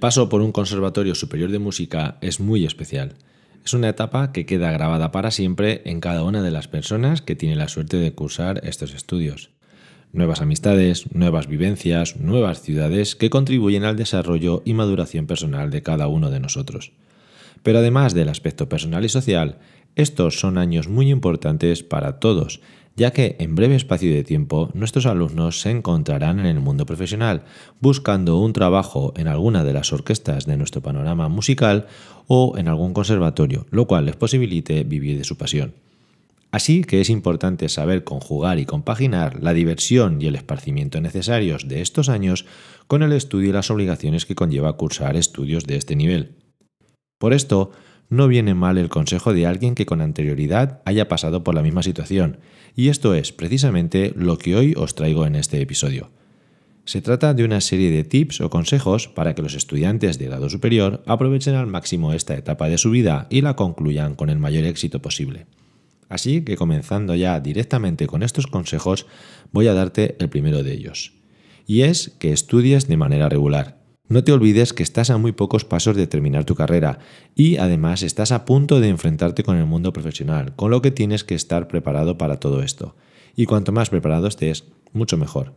Paso por un conservatorio superior de música es muy especial. Es una etapa que queda grabada para siempre en cada una de las personas que tiene la suerte de cursar estos estudios. Nuevas amistades, nuevas vivencias, nuevas ciudades que contribuyen al desarrollo y maduración personal de cada uno de nosotros. Pero además del aspecto personal y social, estos son años muy importantes para todos ya que en breve espacio de tiempo nuestros alumnos se encontrarán en el mundo profesional, buscando un trabajo en alguna de las orquestas de nuestro panorama musical o en algún conservatorio, lo cual les posibilite vivir de su pasión. Así que es importante saber conjugar y compaginar la diversión y el esparcimiento necesarios de estos años con el estudio y las obligaciones que conlleva cursar estudios de este nivel. Por esto, no viene mal el consejo de alguien que con anterioridad haya pasado por la misma situación, y esto es precisamente lo que hoy os traigo en este episodio. Se trata de una serie de tips o consejos para que los estudiantes de grado superior aprovechen al máximo esta etapa de su vida y la concluyan con el mayor éxito posible. Así que comenzando ya directamente con estos consejos, voy a darte el primero de ellos. Y es que estudies de manera regular. No te olvides que estás a muy pocos pasos de terminar tu carrera y además estás a punto de enfrentarte con el mundo profesional, con lo que tienes que estar preparado para todo esto. Y cuanto más preparado estés, mucho mejor.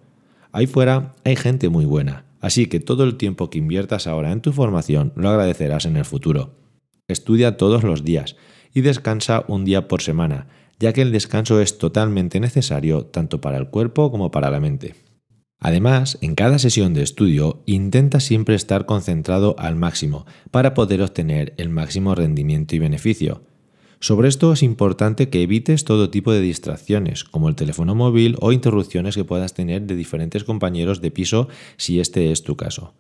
Ahí fuera hay gente muy buena, así que todo el tiempo que inviertas ahora en tu formación lo agradecerás en el futuro. Estudia todos los días y descansa un día por semana, ya que el descanso es totalmente necesario tanto para el cuerpo como para la mente. Además, en cada sesión de estudio intenta siempre estar concentrado al máximo para poder obtener el máximo rendimiento y beneficio. Sobre esto es importante que evites todo tipo de distracciones, como el teléfono móvil o interrupciones que puedas tener de diferentes compañeros de piso si este es tu caso.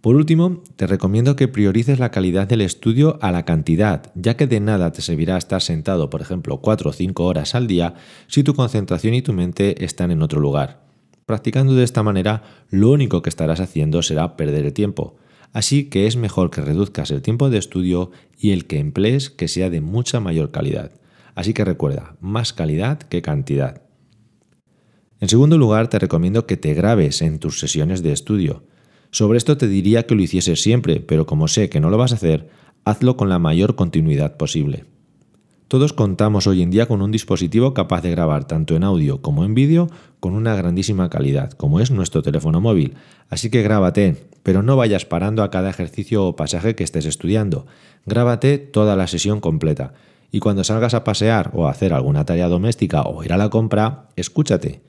Por último, te recomiendo que priorices la calidad del estudio a la cantidad, ya que de nada te servirá estar sentado, por ejemplo, 4 o 5 horas al día si tu concentración y tu mente están en otro lugar. Practicando de esta manera, lo único que estarás haciendo será perder el tiempo. Así que es mejor que reduzcas el tiempo de estudio y el que emplees que sea de mucha mayor calidad. Así que recuerda, más calidad que cantidad. En segundo lugar, te recomiendo que te grabes en tus sesiones de estudio. Sobre esto te diría que lo hicieses siempre, pero como sé que no lo vas a hacer, hazlo con la mayor continuidad posible. Todos contamos hoy en día con un dispositivo capaz de grabar tanto en audio como en vídeo con una grandísima calidad, como es nuestro teléfono móvil. Así que grábate, pero no vayas parando a cada ejercicio o pasaje que estés estudiando. Grábate toda la sesión completa. Y cuando salgas a pasear o a hacer alguna tarea doméstica o ir a la compra, escúchate.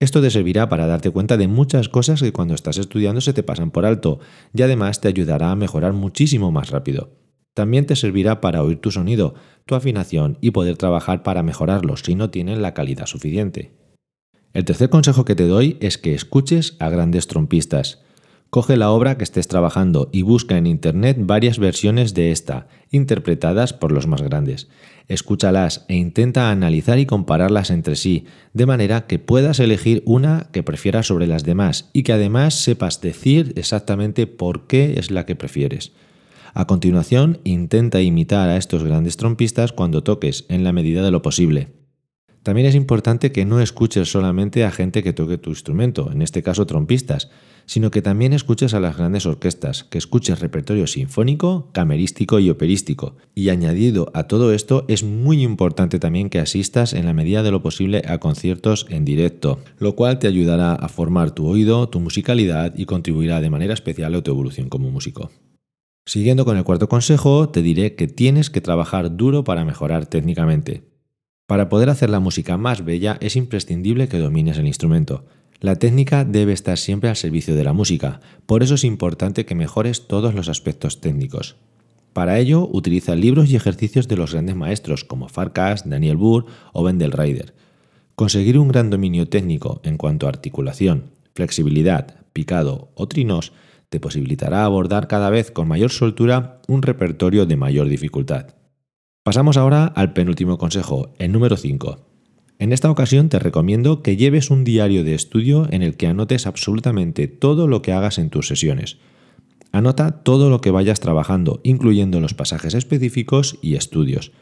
Esto te servirá para darte cuenta de muchas cosas que cuando estás estudiando se te pasan por alto y además te ayudará a mejorar muchísimo más rápido. También te servirá para oír tu sonido, tu afinación y poder trabajar para mejorarlo si no tienen la calidad suficiente. El tercer consejo que te doy es que escuches a grandes trompistas. Coge la obra que estés trabajando y busca en Internet varias versiones de esta, interpretadas por los más grandes. Escúchalas e intenta analizar y compararlas entre sí, de manera que puedas elegir una que prefieras sobre las demás y que además sepas decir exactamente por qué es la que prefieres. A continuación, intenta imitar a estos grandes trompistas cuando toques, en la medida de lo posible. También es importante que no escuches solamente a gente que toque tu instrumento, en este caso trompistas, sino que también escuches a las grandes orquestas, que escuches repertorio sinfónico, camerístico y operístico. Y añadido a todo esto, es muy importante también que asistas en la medida de lo posible a conciertos en directo, lo cual te ayudará a formar tu oído, tu musicalidad y contribuirá de manera especial a tu evolución como músico. Siguiendo con el cuarto consejo, te diré que tienes que trabajar duro para mejorar técnicamente. Para poder hacer la música más bella es imprescindible que domines el instrumento. La técnica debe estar siempre al servicio de la música, por eso es importante que mejores todos los aspectos técnicos. Para ello, utiliza libros y ejercicios de los grandes maestros como Farkas, Daniel Burr o Wendell Ryder. Conseguir un gran dominio técnico en cuanto a articulación, flexibilidad, picado o trinos te posibilitará abordar cada vez con mayor soltura un repertorio de mayor dificultad. Pasamos ahora al penúltimo consejo, el número 5. En esta ocasión te recomiendo que lleves un diario de estudio en el que anotes absolutamente todo lo que hagas en tus sesiones. Anota todo lo que vayas trabajando, incluyendo los pasajes específicos y estudios.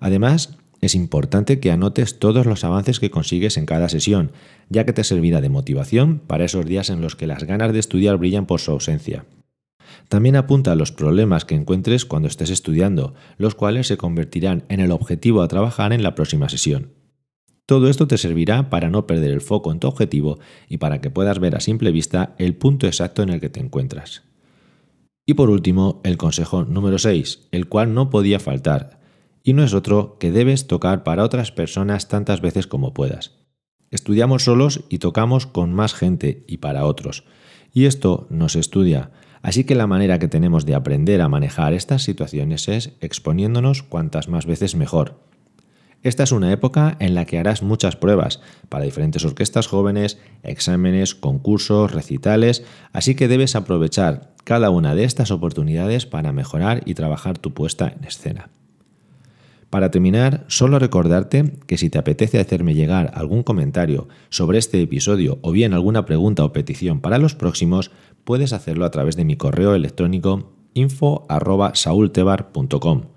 Además, es importante que anotes todos los avances que consigues en cada sesión, ya que te servirá de motivación para esos días en los que las ganas de estudiar brillan por su ausencia. También apunta los problemas que encuentres cuando estés estudiando, los cuales se convertirán en el objetivo a trabajar en la próxima sesión. Todo esto te servirá para no perder el foco en tu objetivo y para que puedas ver a simple vista el punto exacto en el que te encuentras. Y por último, el consejo número 6, el cual no podía faltar, y no es otro que debes tocar para otras personas tantas veces como puedas. Estudiamos solos y tocamos con más gente y para otros, y esto no se estudia, así que la manera que tenemos de aprender a manejar estas situaciones es exponiéndonos cuantas más veces mejor esta es una época en la que harás muchas pruebas para diferentes orquestas jóvenes, exámenes, concursos, recitales, así que debes aprovechar cada una de estas oportunidades para mejorar y trabajar tu puesta en escena. Para terminar, solo recordarte que si te apetece hacerme llegar algún comentario sobre este episodio o bien alguna pregunta o petición para los próximos, puedes hacerlo a través de mi correo electrónico info.saultebar.com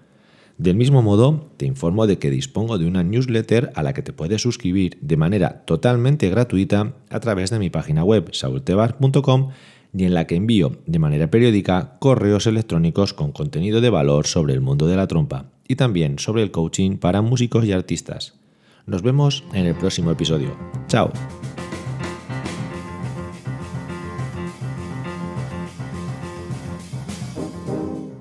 del mismo modo, te informo de que dispongo de una newsletter a la que te puedes suscribir de manera totalmente gratuita a través de mi página web saultebar.com y en la que envío de manera periódica correos electrónicos con contenido de valor sobre el mundo de la trompa y también sobre el coaching para músicos y artistas. Nos vemos en el próximo episodio. ¡Chao!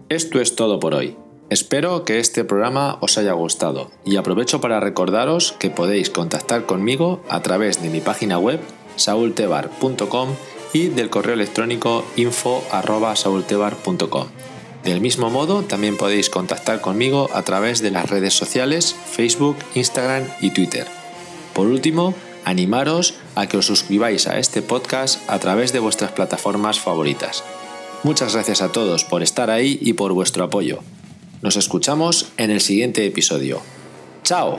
Esto es todo por hoy. Espero que este programa os haya gustado y aprovecho para recordaros que podéis contactar conmigo a través de mi página web saultebar.com y del correo electrónico info.saultebar.com. Del mismo modo, también podéis contactar conmigo a través de las redes sociales Facebook, Instagram y Twitter. Por último, animaros a que os suscribáis a este podcast a través de vuestras plataformas favoritas. Muchas gracias a todos por estar ahí y por vuestro apoyo. Nos escuchamos en el siguiente episodio. ¡Chao!